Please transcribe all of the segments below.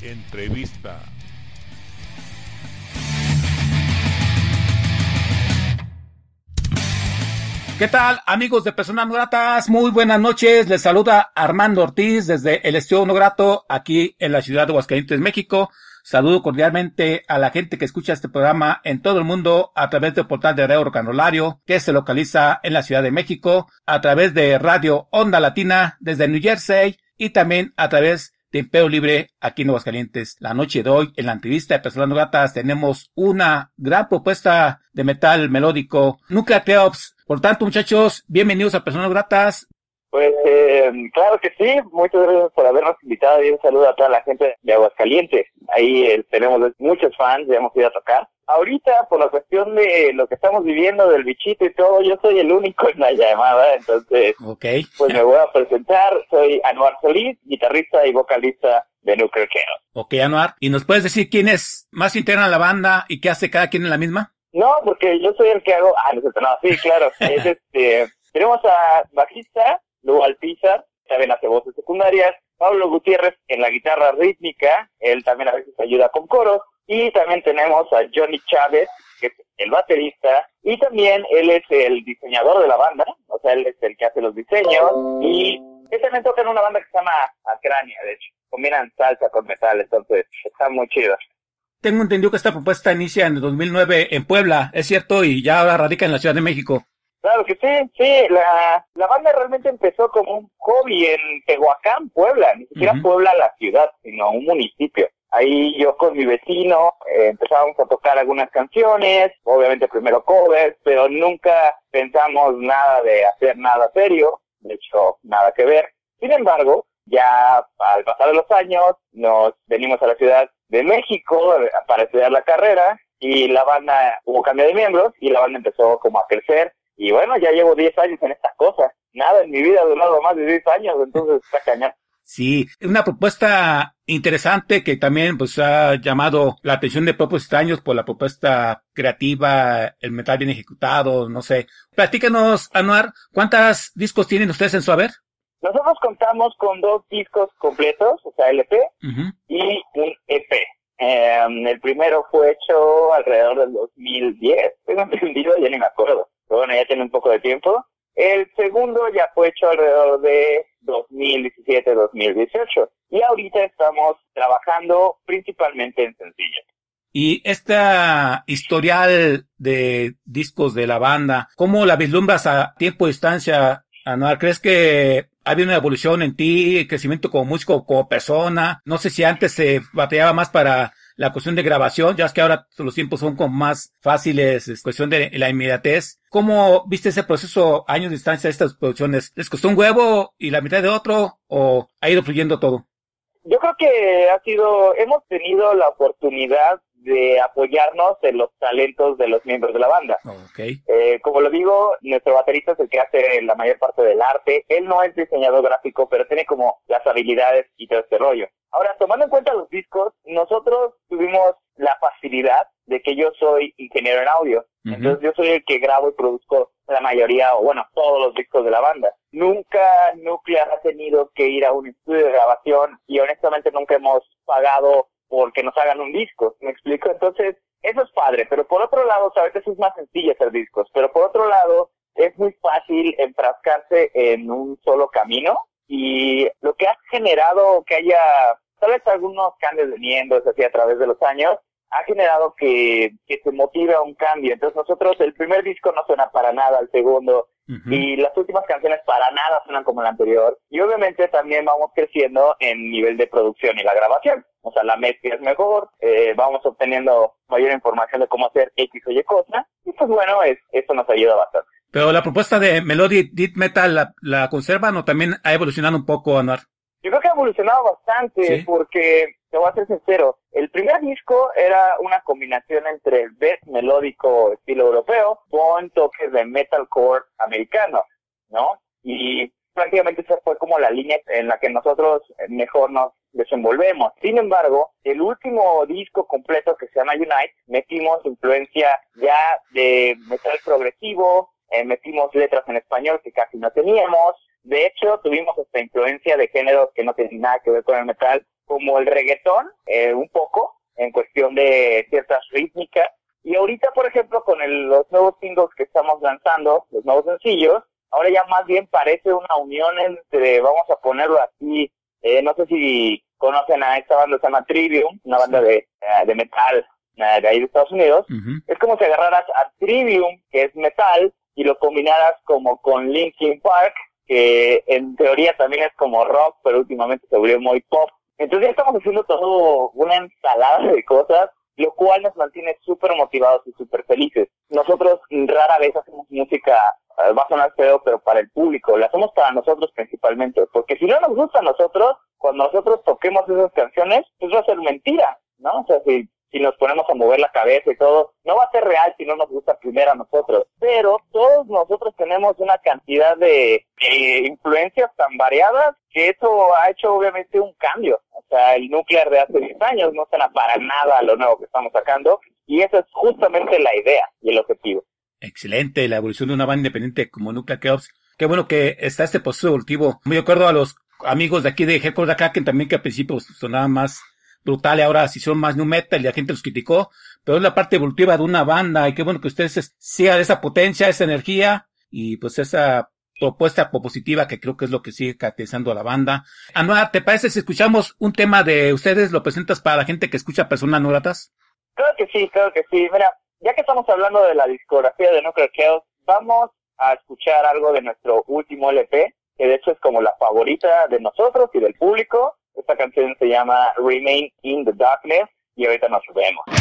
Entrevista. ¿Qué tal, amigos de Personas No Gratas? Muy buenas noches. Les saluda Armando Ortiz desde el Estudio No Grato, aquí en la ciudad de Aguascalientes, México. Saludo cordialmente a la gente que escucha este programa en todo el mundo a través del portal de Radio Canolario, que se localiza en la Ciudad de México, a través de Radio Onda Latina desde New Jersey y también a través de Libre aquí en Aguascalientes. La noche de hoy, en la entrevista de Personas No Gratas, tenemos una gran propuesta de metal melódico, Nuclear Theops. Por tanto, muchachos, bienvenidos a Personas Gratas. Pues eh, claro que sí, muchas gracias por habernos invitado y un saludo a toda la gente de Aguascalientes. Ahí eh, tenemos muchos fans, ya hemos ido a tocar. Ahorita, por la cuestión de lo que estamos viviendo del bichito y todo, yo soy el único en la llamada, entonces Okay. pues me voy a presentar. Soy Anuar Solís, guitarrista y vocalista de Nuclear Chaos. Ok, Anuar. ¿Y nos puedes decir quiénes más integran la banda y qué hace cada quien en la misma? No, porque yo soy el que hago... Ah, no, es no, sí, claro. es este... Tenemos a bajista, luego al Pizar, también hace voces secundarias, Pablo Gutiérrez en la guitarra rítmica, él también a veces ayuda con coros, y también tenemos a Johnny Chávez, que es el baterista, y también él es el diseñador de la banda, o sea, él es el que hace los diseños, y él también toca en una banda que se llama Acrania, de hecho, combinan salsa con metal, entonces está muy chido. Tengo entendido que esta propuesta inicia en el 2009 en Puebla, ¿es cierto? Y ya ahora radica en la Ciudad de México. Claro que sí, sí, la, la banda realmente empezó como un hobby en Tehuacán, Puebla, ni siquiera. Puebla la ciudad, sino un municipio. Ahí yo con mi vecino eh, empezábamos a tocar algunas canciones, obviamente primero covers, pero nunca pensamos nada de hacer nada serio, de hecho nada que ver. Sin embargo, ya al pasar de los años nos venimos a la Ciudad de México eh, para estudiar la carrera y la banda hubo cambio de miembros y la banda empezó como a crecer y bueno, ya llevo 10 años en estas cosas. Nada en mi vida ha durado más de 10 años, entonces está cañón. Sí, una propuesta interesante que también pues ha llamado la atención de propios extraños por la propuesta creativa, el metal bien ejecutado, no sé. Platícanos, Anuar, ¿cuántos discos tienen ustedes en su haber? Nosotros contamos con dos discos completos, o sea, LP y un EP. Eh, el primero fue hecho alrededor del 2010, tengo entendido, ya ni me acuerdo. Pero bueno, ya tiene un poco de tiempo. El segundo ya fue hecho alrededor de 2017-2018. Y ahorita estamos trabajando principalmente en sencillos. Y esta historial de discos de la banda, ¿cómo la vislumbras a tiempo y distancia, Anuar? ¿Crees que ha habido una evolución en ti, crecimiento como músico, como persona? No sé si antes se batallaba más para la cuestión de grabación, ya es que ahora los tiempos son como más fáciles, es cuestión de la inmediatez. ¿Cómo viste ese proceso años de distancia de estas producciones? ¿Les costó un huevo y la mitad de otro o ha ido fluyendo todo? Yo creo que ha sido, hemos tenido la oportunidad de apoyarnos en los talentos de los miembros de la banda. Ok. Eh, como lo digo, nuestro baterista es el que hace la mayor parte del arte. Él no es diseñador gráfico, pero tiene como las habilidades y todo este rollo. Ahora, tomando en cuenta los discos, nosotros tuvimos la facilidad de que yo soy ingeniero en audio. Ujú. Entonces yo soy el que grabo y produzco la mayoría, o bueno, todos los discos de la banda. Nunca Nuclear ha tenido que ir a un estudio de grabación y honestamente nunca hemos pagado porque nos hagan un disco, ¿me explico? Entonces, eso es padre, pero por otro lado, a veces es más sencillo hacer discos, pero por otro lado, es muy fácil enfrascarse en un solo camino y lo que ha generado que haya tal vez algunos cambios de miembros así a través de los años, ha generado que, que se motive a un cambio. Entonces nosotros, el primer disco no suena para nada al segundo, Y las últimas canciones para nada suenan como el anterior. Y obviamente también vamos creciendo en nivel de producción y la grabación. O sea, la mezcla es mejor, eh, vamos obteniendo mayor información de cómo hacer X o Y cosa. Y pues bueno, es, eso nos ayuda bastante. Pero la propuesta de Melody Death Metal, ¿la, la conservan o también ha evolucionado un poco, Anuar? Yo creo que ha evolucionado bastante porque, te voy a ser sincero, el primer disco era una combinación entre death melódico estilo europeo con toques de metalcore americano, ¿no? Y prácticamente esa fue como la línea en la que nosotros mejor nos desenvolvemos. Sin embargo, el último disco completo que se llama Unite, metimos influencia ya de metal progresivo, eh, metimos letras en español que casi no teníamos, de hecho, tuvimos esta influencia de géneros que no tienen nada que ver con el metal, como el reggaetón, eh, un poco, en cuestión de ciertas rítmicas. Y ahorita, por ejemplo, con los nuevos singles que estamos lanzando, los nuevos sencillos, ahora ya más bien parece una unión entre, vamos a ponerlo así, eh, no sé si conocen a esta banda, se llama Trivium, una banda de, eh, de metal eh, de ahí de Estados Unidos. Es como si agarraras a Trivium, que es metal, y lo combinaras como con Linkin Park, que en teoría también es como rock, pero últimamente se volvió muy pop. Entonces ya estamos haciendo todo una ensalada de cosas, lo cual nos mantiene súper motivados y súper felices. Nosotros rara vez hacemos música, eh, va a sonar feo, pero para el público, la hacemos para nosotros principalmente, porque si no nos gusta a nosotros, cuando nosotros toquemos esas canciones, pues va a ser mentira, ¿no? O sea, si si nos ponemos a mover la cabeza y todo, no va a ser real si no nos gusta primero a nosotros. Pero todos nosotros tenemos una cantidad de, influencias tan variadas que eso ha hecho obviamente un cambio. O sea, el núcleo de hace 10 años no suena para nada lo nuevo que estamos sacando y esa es justamente la idea y el objetivo. Excelente, la evolución de una banda independiente como Nuclear Chaos. Qué bueno que está este proceso evolutivo. De acuerdo a los amigos de aquí de Headquarters acá que también que al principio sonaba más brutal ahora si son más new metal y la gente los criticó, pero es la parte evolutiva de una banda y qué bueno que ustedes sigan esa potencia, esa energía y pues esa propuesta propositiva que creo que es lo que sigue caracterizando a la banda. Anuar, ¿te parece si escuchamos un tema de ustedes? ¿Lo presentas para la gente que escucha personas no gratas? Claro que sí, claro que sí. Mira, ya que estamos hablando de la discografía de Nuclear Chaos, vamos a escuchar algo de nuestro último LP, que de hecho es como la favorita de nosotros y del público. Esta canción se llama Remain in the Darkness y ahorita nos vemos.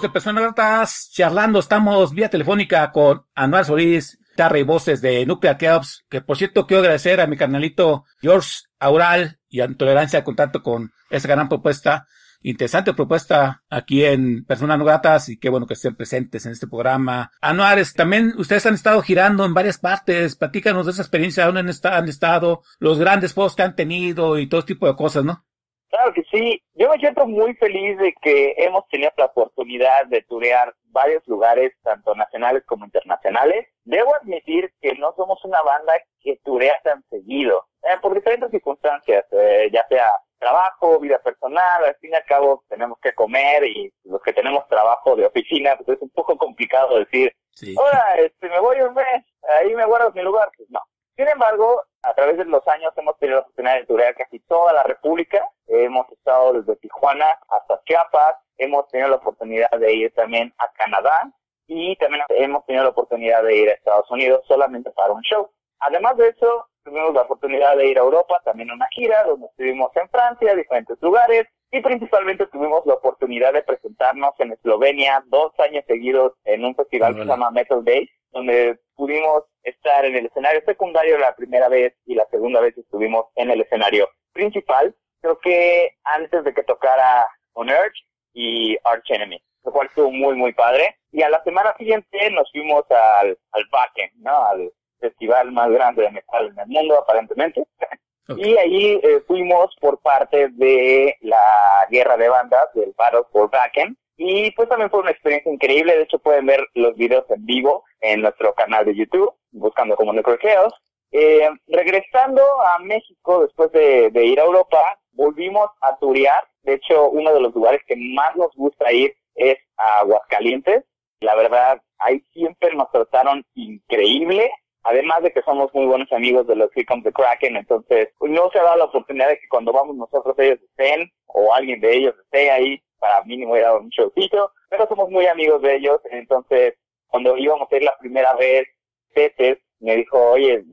De Personas Gratas, charlando, estamos vía telefónica con Anual Solís, guitarra y voces de Nuclear Chaos, que por cierto quiero agradecer a mi carnalito George Aural y a Tolerancia de Contacto con esa gran propuesta, interesante propuesta aquí en Personas Gratas y qué bueno que estén presentes en este programa. Anuares, también ustedes han estado girando en varias partes, platícanos de esa experiencia, dónde han, estado, los grandes juegos que han tenido y todo tipo de cosas, ¿no? Claro que sí. Yo me siento muy feliz de que hemos tenido la oportunidad de turear varios lugares, tanto nacionales como internacionales. Debo admitir que no somos una banda que turea tan seguido, eh, por diferentes circunstancias, eh, ya sea trabajo, vida personal, al fin y al cabo tenemos que comer y los que tenemos trabajo de oficina, pues es un poco complicado decir, sí. hola, este, me voy un mes, ahí me guardo mi lugar. Pues no. Sin embargo, a través de los años hemos tenido la oportunidad de turear casi toda la República. Hemos estado desde Tijuana hasta Chiapas. Hemos tenido la oportunidad de ir también a Canadá y también hemos tenido la oportunidad de ir a Estados Unidos solamente para un show. Además de eso, tuvimos la oportunidad de ir a Europa, también una gira, donde estuvimos en Francia, diferentes lugares, y principalmente tuvimos la oportunidad de presentarnos en Eslovenia dos años seguidos en un festival que se llama Metal Days, donde pudimos estar en el escenario secundario la primera vez y la segunda vez estuvimos en el escenario principal. Creo que antes de que tocara On Earth y Arch Enemy, lo cual estuvo muy, muy padre. Y a la semana siguiente nos fuimos al, al Backen, ¿no? Al festival más grande de metal en el mundo, aparentemente. Y allí eh, fuimos por parte de la guerra de bandas, del Battle for Backen, y pues también fue una experiencia increíble. De hecho, pueden ver los videos en vivo en nuestro canal de YouTube, buscando como Necrocheos. Eh, regresando a México después de, ir a Europa, volvimos a turear. De hecho, uno de los lugares que más nos gusta ir es a Aguascalientes. La verdad, ahí siempre nos trataron increíble. Además de que somos muy buenos amigos de los Here Comes the Kraken, entonces no se ha dado la oportunidad de que cuando vamos nosotros ellos estén o alguien de ellos esté ahí para mínimo ir a un showcito, pero somos muy amigos de ellos, entonces cuando íbamos a ir la primera vez, Peter me dijo, oye,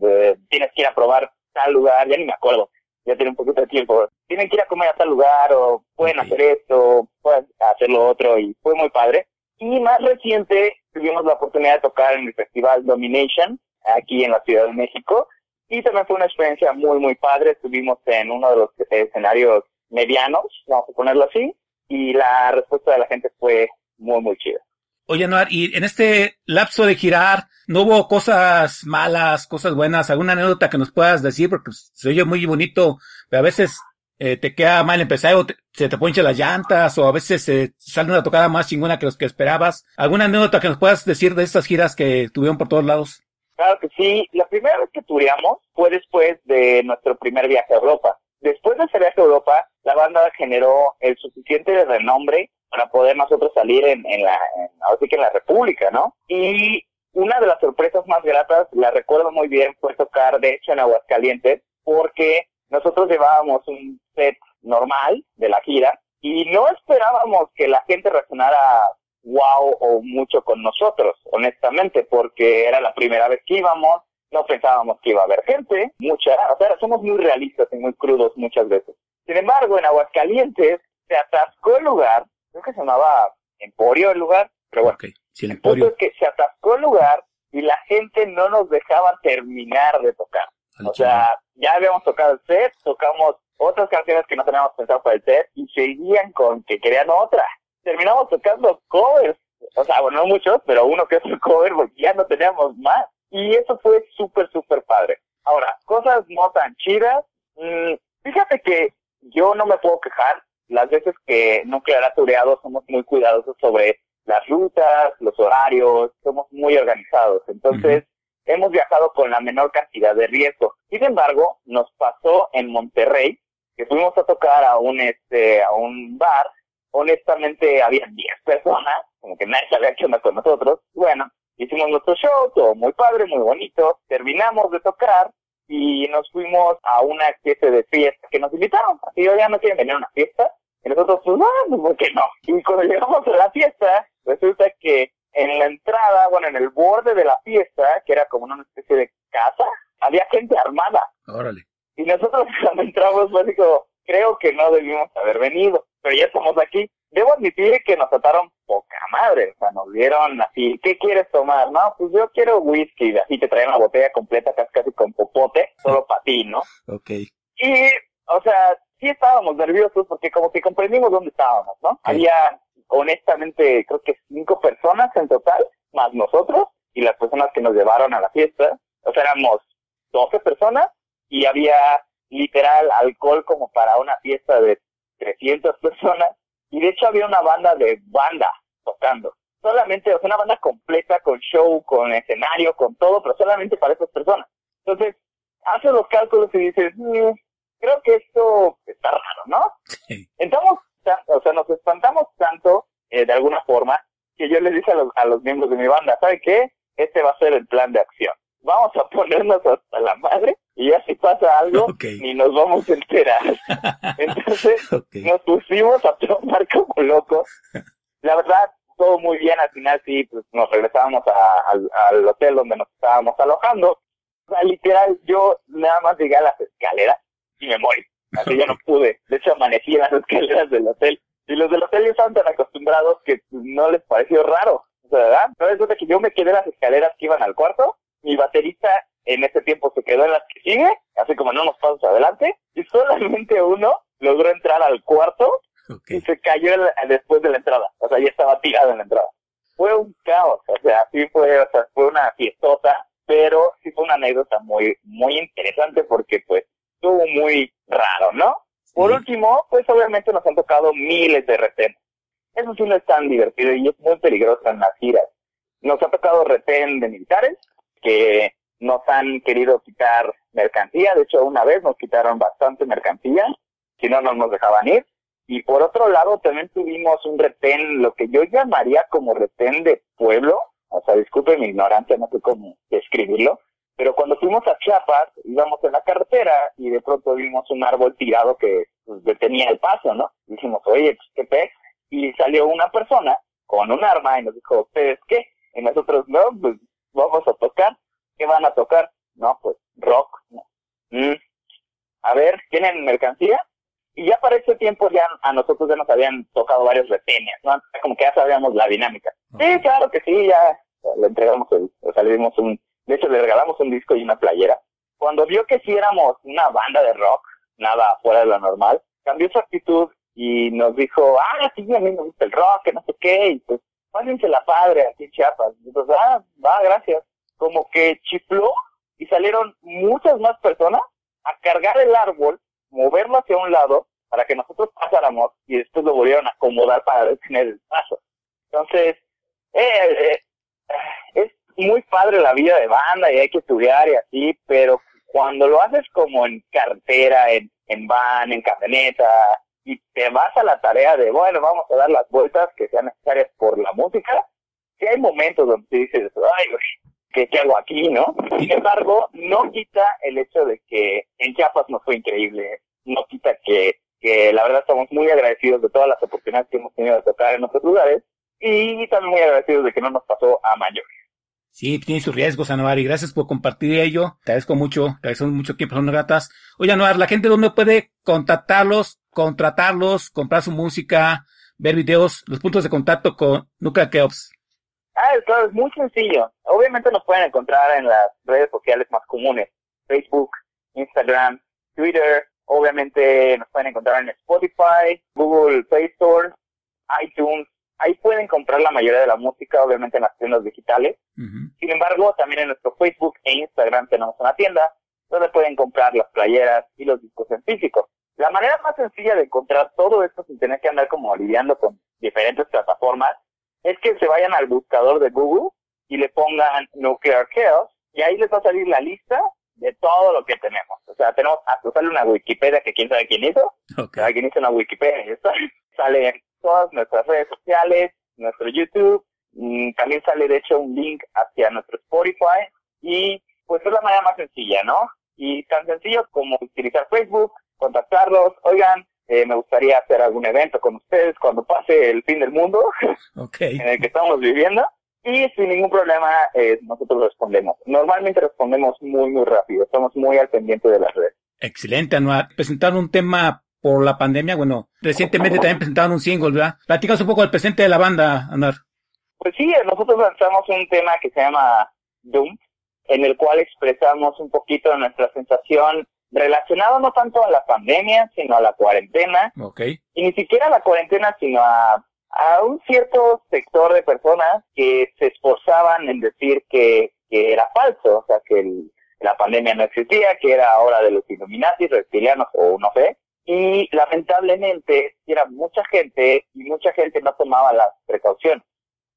tienes que ir a probar tal lugar, ya ni me acuerdo, ya tiene un poquito de tiempo, tienen que ir a comer a tal lugar, o pueden hacer esto, pueden hacer lo otro, y fue muy padre. Y más reciente, tuvimos la oportunidad de tocar en el Festival Domination, aquí en la Ciudad de México, y también fue una experiencia muy, muy padre. Estuvimos en uno de los escenarios medianos, vamos a ponerlo así, y la respuesta de la gente fue muy, muy chida. Oye, Noar, y en este lapso de girar, ¿no hubo cosas malas, cosas buenas? ¿Alguna anécdota que nos puedas decir? Porque se oye muy bonito, pero a veces eh, te queda mal empezar o se te ponchan las llantas o a veces se sale una tocada más chingona que los que esperabas. ¿Alguna anécdota que nos puedas decir de estas giras que tuvieron por todos lados? Claro que sí. La primera vez que tureamos fue después de nuestro primer viaje a Europa. Después de ese viaje a Europa, la banda generó el suficiente renombre para poder nosotros salir en, en la, en, que en la República, ¿no? Y una de las sorpresas más gratas, la recuerdo muy bien, fue tocar, de hecho, en Aguascalientes, porque nosotros llevábamos un set normal de la gira y no esperábamos que la gente reaccionara wow o mucho con nosotros, honestamente, porque era la primera vez que íbamos, no pensábamos que iba a haber gente, mucha, o sea, somos muy realistas y muy crudos muchas veces. Sin embargo, en Aguascalientes se atascó el lugar, creo que se llamaba Emporio el lugar, pero bueno, el, Emporio. es que se atascó el lugar y la gente no nos dejaba terminar de tocar. o sea, ya habíamos tocado el set, tocamos otras canciones que no teníamos pensado para el set y seguían con que querían otra. Terminamos tocando covers, o sea, bueno, no muchos, pero uno que es un cover porque ya no teníamos más. Y eso fue súper, súper padre. Ahora, cosas no tan chidas. Mm, fíjate que yo no me puedo quejar. Las veces que Nuclear ha tureado somos muy cuidadosos sobre las rutas, los horarios, somos muy organizados. Entonces, hemos viajado con la menor cantidad de riesgo. Sin embargo, nos pasó en Monterrey, que fuimos a tocar a un, este, a un bar. Honestamente, había 10 personas, como que nadie sabía qué onda con nosotros. Bueno, hicimos nuestro show, todo muy padre, muy bonito. Terminamos de tocar y nos fuimos a una especie de fiesta que nos invitaron. Así ya no quieren venir a una fiesta. Y nosotros, pues, no, ¿por qué no? Y cuando llegamos a la fiesta, resulta que en la entrada, bueno, en el borde de la fiesta, que era como una especie de casa, había gente armada. Órale. Y nosotros cuando entramos, pues digo, creo que no debimos haber venido, pero ya estamos aquí. Debo admitir que nos trataron poca madre, o sea, nos dieron así, ¿qué quieres tomar? No, pues yo quiero whisky, así te traen una botella completa casi, casi con popote, solo para ti, ¿no? Ok. Y, o sea, sí estábamos nerviosos porque como que comprendimos dónde estábamos, ¿no? Había, honestamente, creo que cinco personas en total, más nosotros, y las personas que nos llevaron a la fiesta, o sea, éramos 12 personas, y había literal alcohol como para una fiesta de 300 personas, y de hecho había una banda de banda tocando. Solamente, o sea, una banda completa con show, con escenario, con todo, pero solamente para esas personas. Entonces, haces los cálculos y dices, mm, creo que esto está raro, ¿no? Entramos, o sea, nos espantamos tanto, eh, de alguna forma, que yo les dije a los, a los miembros de mi banda, ¿sabe qué? Este va a ser el plan de acción. Vamos a ponernos hasta la madre y ya si pasa algo, ni nos vamos a enterar. Entonces, nos pusimos a tomar como locos. La verdad, todo muy bien. Al final, sí, pues nos regresábamos al hotel donde nos estábamos alojando. O sea, literal, yo nada más llegué a las escaleras y me morí. Así ya no pude. De hecho, amanecí en las escaleras del hotel. Y los del hotel ya estaban tan acostumbrados que pues, no les pareció raro. O sea, ¿verdad? Entonces, que yo me quedé en las escaleras que iban al cuarto. Mi baterista en ese tiempo se quedó en las que sigue, así como en unos pasos adelante. Y solamente uno logró entrar al cuarto y se cayó después de la entrada. O sea, ya estaba tirado en la entrada. Fue un caos. O sea, sí fue, o sea, fue una fiestota pero sí fue una anécdota muy, muy interesante porque pues estuvo muy raro, ¿no? Por último, pues obviamente nos han tocado miles de retenes. Eso sí no es tan divertido y es muy peligroso en las giras. Nos ha tocado retén de militares que nos han querido quitar mercancía. De hecho, una vez nos quitaron bastante mercancía, si no, no nos dejaban ir. Y por otro lado, también tuvimos un retén, lo que yo llamaría como retén de pueblo, o sea, disculpe mi ignorancia, no sé cómo describirlo, pero cuando fuimos a Chiapas, íbamos en la carretera y de pronto vimos un árbol tirado que pues, detenía el paso, ¿no? dijimos, oye, pues, ¿qué pez? Y salió una persona con un arma y nos dijo, ¿ustedes qué? Y nosotros, no, pues vamos a tocar. ¿Qué van a tocar? No, pues rock. Mm. A ver, ¿tienen mercancía? Y ya para ese tiempo ya a nosotros ya nos habían tocado varios retenes, ¿no? Como que ya sabíamos la dinámica. Sí, claro que sí, ya le entregamos el, o sea, le dimos un, de hecho le regalamos un disco y una playera. Cuando vio que sí éramos una banda de rock, nada fuera de lo normal, cambió su actitud y nos dijo, ah, sí, a mí me gusta el rock, que no sé qué, y pues, pásense la padre aquí Chiapas. Entonces, ah, va, gracias. Como que chifló y salieron muchas más personas a cargar el árbol, moverlo hacia un lado para que nosotros pasáramos y después lo volvieron a acomodar para detener el paso. Entonces, eh, eh, es muy padre la vida de banda y hay que estudiar y así, pero cuando lo haces como en cartera, en, en van, en camioneta, y te vas a la tarea de, bueno, vamos a dar las vueltas que sean necesarias por la música, sí hay momentos donde dices, ay, ¿qué, ¿qué hago aquí, no? Sin embargo, no quita el hecho de que en Chiapas nos fue increíble, no quita que que la verdad estamos muy agradecidos de todas las oportunidades que hemos tenido de tocar en otros lugares y también muy agradecidos de que no nos pasó a mayores. Sí, tiene sus riesgos, Anuar, y gracias por compartir ello. Te agradezco mucho, te agradezco mucho que son gatas. Oye, Anuar, la gente dónde puede contactarlos, contratarlos, comprar su música, ver videos, los puntos de contacto con Nuclear Keops. Ah, claro, es muy sencillo. Obviamente nos pueden encontrar en las redes sociales más comunes, Facebook, Instagram, Twitter, Obviamente nos pueden encontrar en Spotify, Google Play Store, iTunes. Ahí pueden comprar la mayoría de la música, obviamente en las tiendas digitales. Sin embargo, también en nuestro Facebook e Instagram tenemos una tienda donde pueden comprar las playeras y los discos en físico. La manera más sencilla de encontrar todo esto sin tener que andar como lidiando con diferentes plataformas es que se vayan al buscador de Google y le pongan Nuclear Chaos y ahí les va a salir la lista de todo lo que tenemos. O sea, tenemos hasta sale una Wikipedia que quién sabe quién hizo. Okay. quién hizo una Wikipedia. Sale todas nuestras redes sociales, nuestro YouTube. Mm, también sale, de hecho, un link hacia nuestro Spotify. Y pues es la manera más sencilla, ¿no? Y tan sencillo como utilizar Facebook, contactarlos. Oigan, eh, me gustaría hacer algún evento con ustedes cuando pase el fin del mundo en el que estamos viviendo y sin ningún problema eh, nosotros respondemos. Normalmente respondemos muy, muy rápido, estamos muy al pendiente de las redes. Excelente, Anuar. Presentar un tema por la pandemia. Bueno, recientemente también presentaron un single, ¿verdad? Platicas un poco del presente de la banda, Anar. Pues sí, nosotros lanzamos un tema que se llama Doom, en el cual expresamos un poquito nuestra sensación relacionado no tanto a la pandemia, sino a la cuarentena. Okay. Y ni siquiera a la cuarentena, sino a, a un cierto sector de personas que se esforzaban en decir que, que era falso, o sea, que el, la pandemia no existía, que era hora de los Illuminati, reptilianos o no sé. Y lamentablemente era mucha gente y mucha gente no tomaba las precauciones.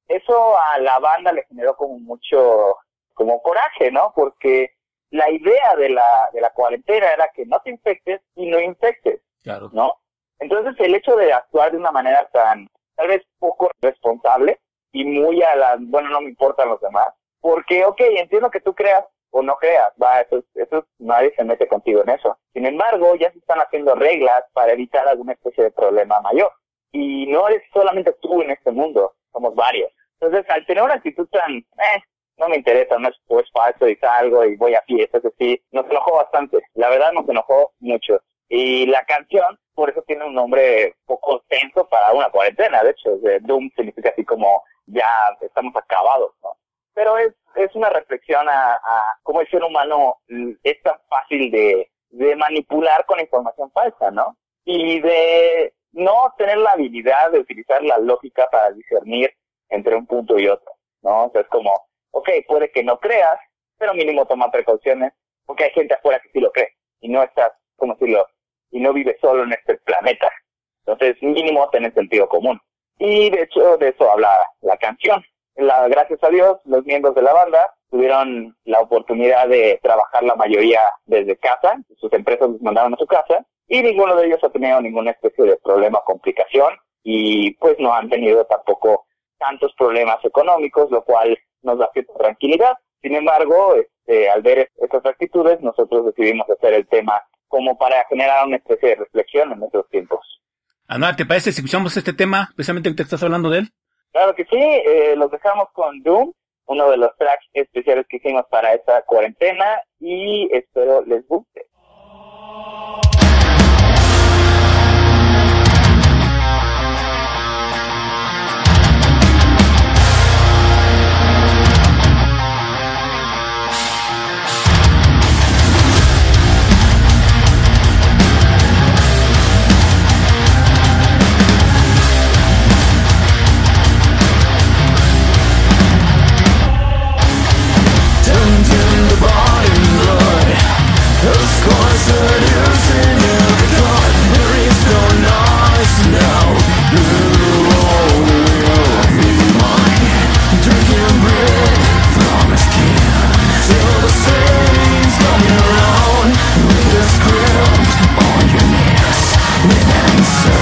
Eso a la banda le generó como mucho, como coraje, ¿no? Porque la idea de la, de la cuarentena era que no te infectes y no infectes, Claro. ¿no? Entonces el hecho de actuar de una manera tan, tal vez poco responsable y muy a la, bueno, no me importan los demás, porque, ok, entiendo que tú creas o no creas, va, eso, es- eso es- nadie se mete contigo en eso. Sin embargo, ya se están haciendo reglas para evitar alguna especie de problema mayor. Y no eres solamente tú en este mundo, somos varios. Entonces, al tener una actitud tan, eh, no me interesa, no es, es falso y salgo y voy a fiestas, así, nos enojó bastante. La verdad nos enojó mucho. Y la canción, por eso tiene un nombre poco tenso para una cuarentena, de hecho, de Doom significa así como ya estamos acabados, ¿no? Pero es, es una reflexión a, a cómo el ser humano es tan fácil de, de manipular con información falsa, ¿no? Y de no tener la habilidad de utilizar la lógica para discernir entre un punto y otro, ¿no? O sea, es como, ok, puede que no creas, pero mínimo toma precauciones, porque hay gente afuera que sí lo cree, y no estás, ¿cómo decirlo? Y no vive solo en este planeta. Entonces, mínimo tener sentido común. Y de hecho, de eso habla la canción. La, gracias a Dios, los miembros de la banda tuvieron la oportunidad de trabajar la mayoría desde casa, sus empresas los mandaron a su casa, y ninguno de ellos ha tenido ninguna especie de problema o complicación, y pues no han tenido tampoco tantos problemas económicos, lo cual nos da cierta tranquilidad. Sin embargo, este, al ver estas actitudes, nosotros decidimos hacer el tema como para generar una especie de reflexión en nuestros tiempos. Anar, ¿te parece si escuchamos este tema, precisamente que te estás hablando de él? Claro que sí, eh, los dejamos con Doom, uno de los tracks especiales que hicimos para esta cuarentena y espero les guste. I saw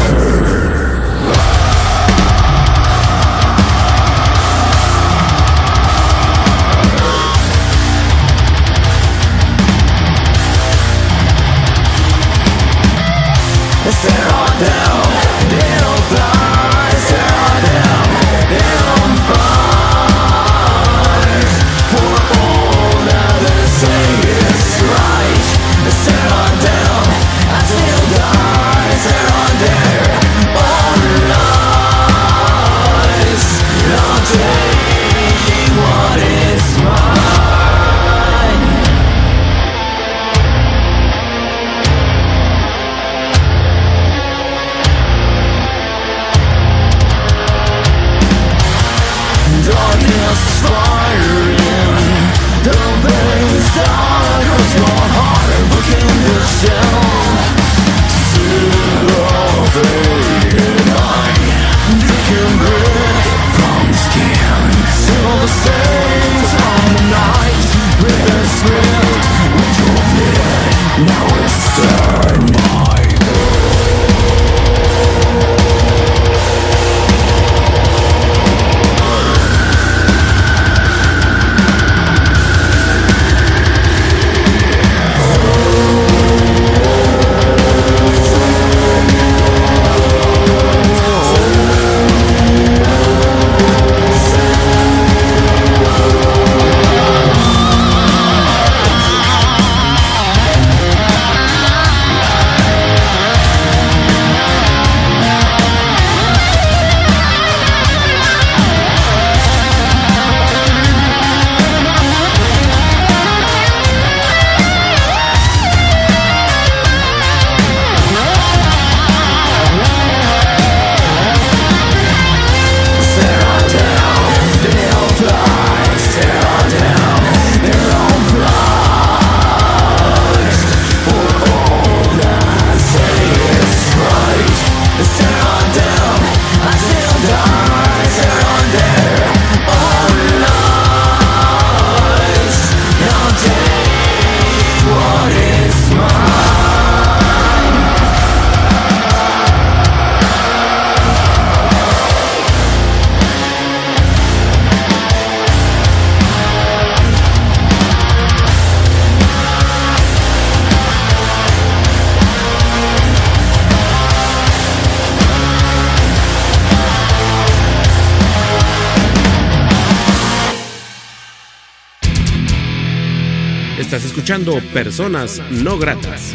Estás escuchando Personas No Gratas.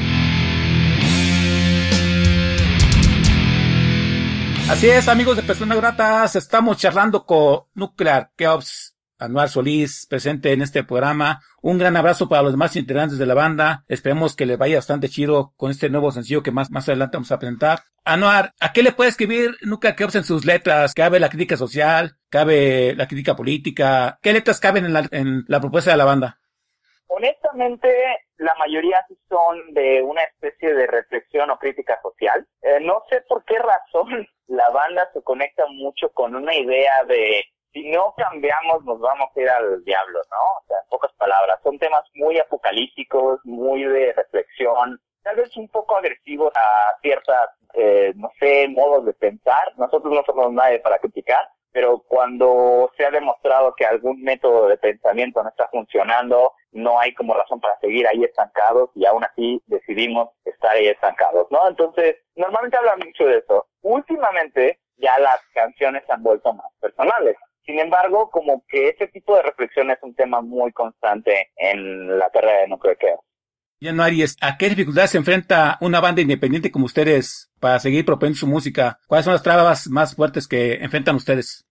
Así es, amigos de Personas Gratas, estamos charlando con Nuclear Chaos Anuar Solís, presente en este programa. Un gran abrazo para los demás integrantes de la banda. Esperemos que les vaya bastante chido con este nuevo sencillo que más, más adelante vamos a presentar. Anuar, ¿a qué le puede escribir Nuclear Chaos en sus letras? ¿Cabe la crítica social? ¿Cabe la crítica política? ¿Qué letras caben en la, en la propuesta de la banda? Honestamente, la mayoría son de una especie de reflexión o crítica social. Eh, no sé por qué razón la banda se conecta mucho con una idea de si no cambiamos nos vamos a ir al diablo, ¿no? O sea, en pocas palabras, son temas muy apocalípticos, muy de reflexión, tal vez un poco agresivos a ciertas, eh, no sé, modos de pensar. Nosotros no somos nadie para criticar, pero cuando se ha demostrado que algún método de pensamiento no está funcionando, no hay como razón para seguir ahí estancados y aún así decidimos estar ahí estancados, ¿no? Entonces, normalmente hablan mucho de eso. Últimamente ya las canciones se han vuelto más personales. Sin embargo, como que ese tipo de reflexión es un tema muy constante en la carrera de No Creo que. Ya no, Aries, ¿a qué dificultades se enfrenta una banda independiente como ustedes para seguir proponiendo su música? ¿Cuáles son las trabas más fuertes que enfrentan ustedes?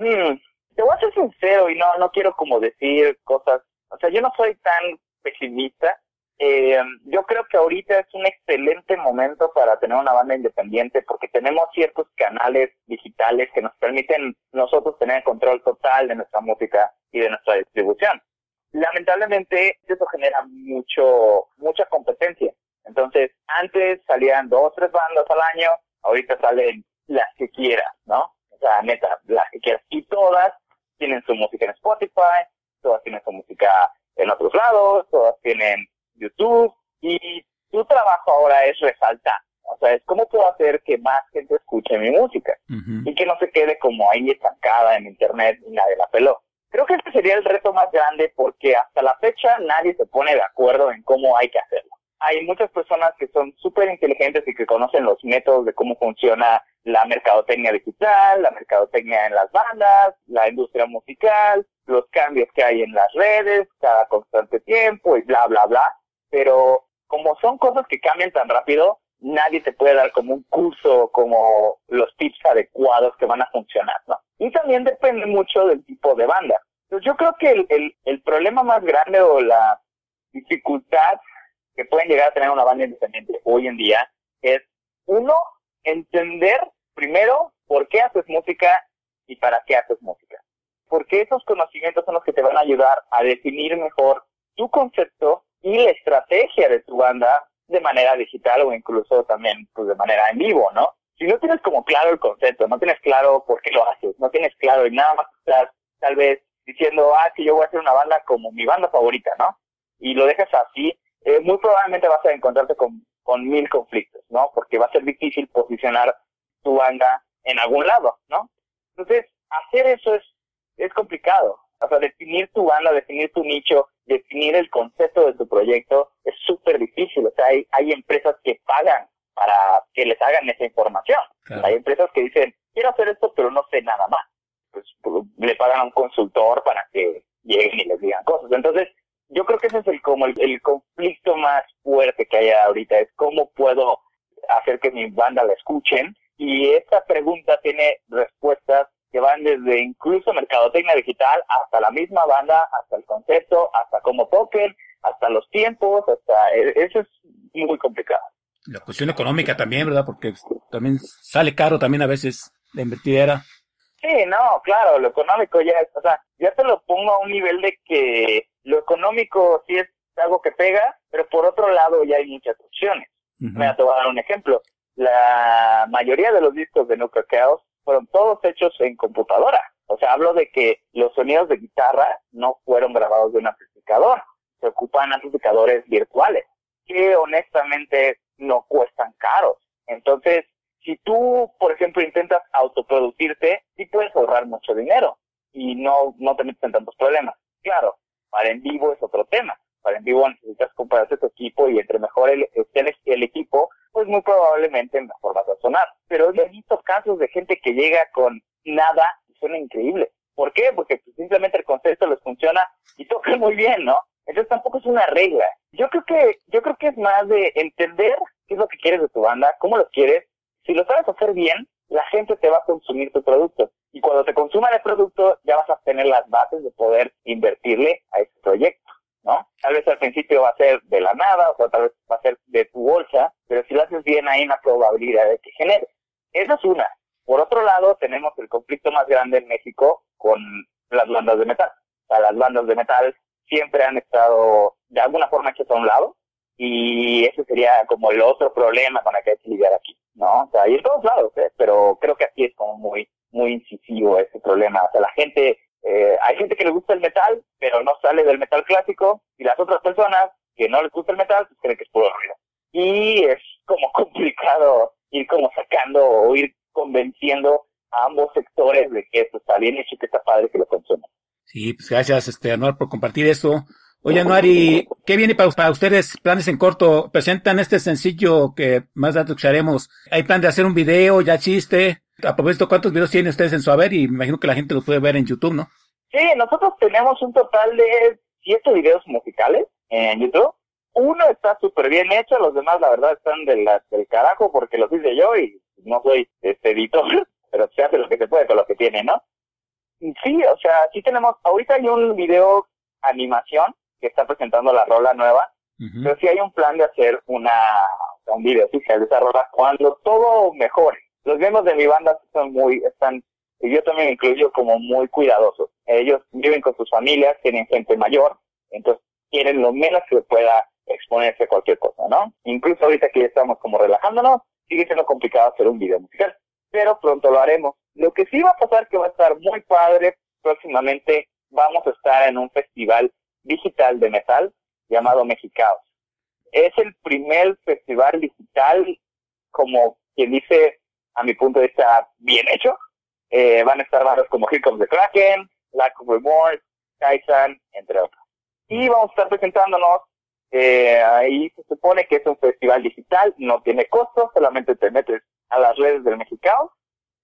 Mm, te voy a ser sincero y no, no quiero como decir cosas, o sea, yo no soy tan pesimista. Eh, yo creo que ahorita es un excelente momento para tener una banda independiente porque tenemos ciertos canales digitales que nos permiten nosotros tener control total de nuestra música y de nuestra distribución. Lamentablemente eso genera mucho, mucha competencia. Entonces, antes salían dos, tres bandas al año, ahorita salen las que quieras, ¿no? Sea, neta, las que quieras. Y todas tienen su música en Spotify, todas tienen su música en otros lados, todas tienen YouTube y tu trabajo ahora es resaltar. O sea, es cómo puedo hacer que más gente escuche mi música y que no se quede como ahí estancada en internet y nadie la peló. Creo que este sería el reto más grande porque hasta la fecha nadie se pone de acuerdo en cómo hay que hacerlo. Hay muchas personas que son súper inteligentes y que conocen los métodos de cómo funciona la mercadotecnia digital, la mercadotecnia en las bandas, la industria musical, los cambios que hay en las redes cada constante tiempo y bla, bla, bla. Pero como son cosas que cambian tan rápido, nadie te puede dar como un curso, como los tips adecuados que van a funcionar, ¿no? Y también depende mucho del tipo de banda. Entonces yo creo que el, el, el problema más grande o la dificultad que pueden llegar a tener una banda independiente hoy en día es, uno, entender primero por qué haces música y para qué haces música. Porque esos conocimientos son los que te van a ayudar a definir mejor tu concepto y la estrategia de tu banda de manera digital o incluso también pues, de manera en vivo, ¿no? Si no tienes como claro el concepto, no tienes claro por qué lo haces, no tienes claro y nada más estás tal vez diciendo, ah, que yo voy a hacer una banda como mi banda favorita, ¿no? Y lo dejas así, eh, muy probablemente vas a encontrarte con, con mil conflictos, ¿no? Porque va a ser difícil posicionar tu banda en algún lado, ¿no? Entonces, hacer eso es, es complicado. O sea, definir tu banda, definir tu nicho, definir el concepto de tu proyecto es súper difícil. O sea, hay, hay empresas que pagan para que les hagan esa información. Hay empresas que dicen, quiero hacer esto, pero no sé nada más. Pues, pues le pagan a un consultor para que lleguen y les digan cosas. Entonces, yo creo que ese es el como el, conflicto más fuerte que hay ahorita, es cómo puedo hacer que mi banda la escuchen. Y esta pregunta tiene respuestas que van desde incluso mercadotecnia digital hasta la misma banda, hasta el concepto, hasta cómo toquen, hasta los tiempos, hasta e, eso es muy complicado. La cuestión económica también, ¿verdad? Porque también sale caro también a veces la invertidera. Sí, no, claro, lo económico ya es, o sea, ya te lo pongo a un nivel de que lo económico sí es algo que pega, pero por otro lado ya hay muchas opciones. Me te voy a dar un ejemplo. La mayoría de los discos de No Chaos fueron todos hechos en computadora. O sea, hablo de que los sonidos de guitarra no fueron grabados de un amplificador. Se ocupan amplificadores virtuales, que honestamente no cuestan caros. Entonces, si tú, por ejemplo, intentas autoproducirte, sí puedes ahorrar mucho dinero y no, no te metes en tantos problemas. Claro, para en vivo es otro tema. Para en vivo necesitas comprarte tu equipo y entre mejor el, el, el equipo, pues muy probablemente mejor vas a sonar. Pero he visto casos de gente que llega con nada y suena increíble. ¿Por qué? Porque pues, simplemente el concepto les funciona y tocan muy bien, ¿no? Entonces tampoco es una regla. Yo creo que, yo creo que es más de entender qué es lo que quieres de tu banda, cómo lo quieres. Si lo sabes hacer bien, la gente te va a consumir tu producto. Y cuando te consuma el producto, ya vas a tener las bases de poder invertirle a ese proyecto, ¿no? Tal vez al principio va a ser de la nada, o tal vez va a ser de tu bolsa, pero si lo haces bien hay una probabilidad de que genere. Esa es una. Por otro lado, tenemos el conflicto más grande en México con las bandas de metal. Las bandas de metal siempre han estado de alguna forma hechas a un lado y ese sería como el otro problema con el que hay que lidiar aquí, ¿no? O sea, y en todos lados, ¿eh? pero creo que aquí es como muy, muy incisivo ese problema. O sea, la gente, eh, hay gente que le gusta el metal, pero no sale del metal clásico y las otras personas que no les gusta el metal, pues creen que es puro ruido. Y es como complicado ir como sacando o ir convenciendo a ambos sectores de que esto está bien hecho que está padre que lo consuman. Sí, pues gracias, este, Anuar, por compartir eso. Oye, Anuar, ¿y qué viene para, ustedes? Planes en corto. Presentan este sencillo que más datos escucharemos. ¿Hay plan de hacer un video? ¿Ya chiste? A propósito, ¿cuántos videos tienen ustedes en su haber? Y imagino que la gente los puede ver en YouTube, ¿no? Sí, nosotros tenemos un total de siete videos musicales en YouTube. Uno está súper bien hecho, los demás la verdad están del, del carajo porque los hice yo y no soy este editor, pero se hace lo que se puede con lo que tiene, ¿no? Sí, o sea, sí tenemos, ahorita hay un video animación que está presentando la rola nueva, pero sí hay un plan de hacer una, un video oficial de esa rola cuando todo mejore. Los miembros de mi banda son muy, están, y yo también incluyo como muy cuidadosos. Ellos viven con sus familias, tienen gente mayor, entonces quieren lo menos que pueda exponerse a cualquier cosa, ¿no? Incluso ahorita que ya estamos como relajándonos, sigue siendo complicado hacer un video musical, pero pronto lo haremos. Lo que sí va a pasar que va a estar muy padre próximamente, vamos a estar en un festival digital de metal llamado Mexicaos. Es el primer festival digital, como quien dice, a mi punto de vista, bien hecho. Eh, van a estar bandas como Here Comes the Kraken, Lack of Remorse, Kaisan, entre otros. Y vamos a estar presentándonos eh, ahí se supone que es un festival digital, no tiene costo, solamente te metes a las redes del Mexicao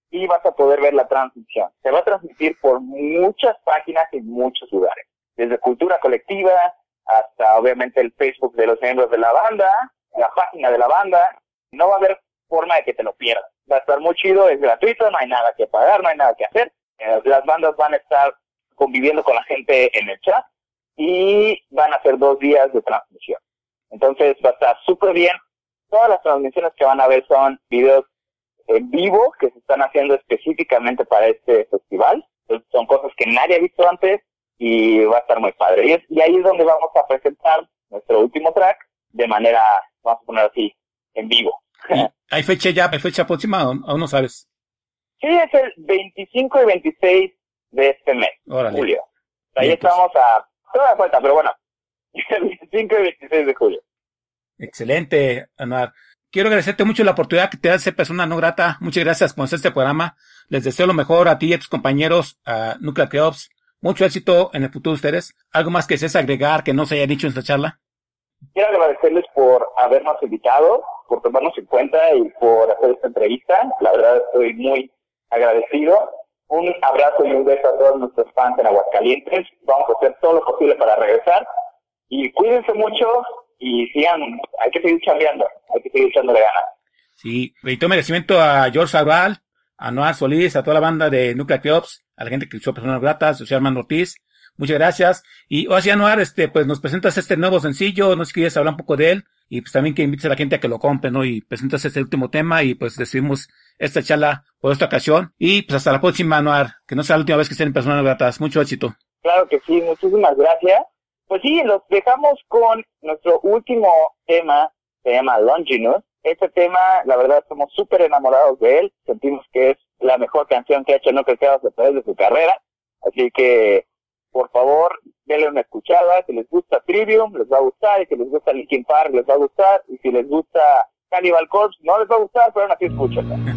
y vas a poder ver la transmisión. Se va a transmitir por muchas páginas en muchos lugares, desde Cultura Colectiva hasta obviamente el Facebook de los miembros de la banda, la página de la banda. No va a haber forma de que te lo pierdas. Va a estar muy chido, es gratuito, no hay nada que pagar, no hay nada que hacer. Eh, las bandas van a estar conviviendo con la gente en el chat y van a ser dos días de transmisión. Entonces va a estar súper bien. Todas las transmisiones que van a ver son videos en vivo que se están haciendo específicamente para este festival. Son cosas que nadie ha visto antes y va a estar muy padre. Y, es, y ahí es donde vamos a presentar nuestro último track de manera, vamos a poner así, en vivo. ¿Hay fecha ya, hay fecha próxima aún no sabes? Sí, es el 25 y 26 de este mes, Órale. julio. Ahí Bien, estamos pues. a Toda falta, pero bueno. El 25 y 26 de julio. Excelente, Anuar. Quiero agradecerte mucho la oportunidad que te ser persona no grata. Muchas gracias por hacer este programa. Les deseo lo mejor a ti y a tus compañeros, a Nuclear Creops. Mucho éxito en el futuro de ustedes. ¿Algo más que desees agregar que no se haya dicho en esta charla? Quiero agradecerles por habernos invitado, por tomarnos en cuenta y por hacer esta entrevista. La verdad estoy muy agradecido. Un abrazo y un beso a todos nuestros fans en Aguascalientes. Vamos a hacer todo lo posible para regresar. Y cuídense mucho y sigan, hay que seguir chambeando, hay que seguir echándole ganas. Sí, reitero merecimiento a George Sabral, a Noah Solís, a toda la banda de Nuclear Ops, a la gente que hizo personas gratas, a Armando Ortiz. Muchas gracias. Y o sea, Noar, este, pues nos presentas este nuevo sencillo, no sé si quieres hablar un poco de él, y pues también que invites a la gente a que lo compre, ¿no? Y presentas este último tema, y pues decidimos esta charla por esta ocasión. Y pues hasta la próxima, Noar, que no sea la última vez que estén en Personas Gratas. Mucho éxito. Claro que sí, muchísimas gracias. Pues sí, los dejamos con nuestro último tema, se llama Longinus. Este tema, la verdad, estamos súper enamorados de él. Sentimos que es la mejor canción que ha hecho No Creceos a través de su carrera. Así que, por favor, denle una escuchada. Si les gusta Trivium, les va a gustar. Y si les gusta Linkin Park, les va a gustar. Y si les gusta Cannibal Corpse, no les va a gustar, pero aún así escúchenla.